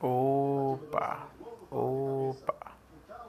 Opa!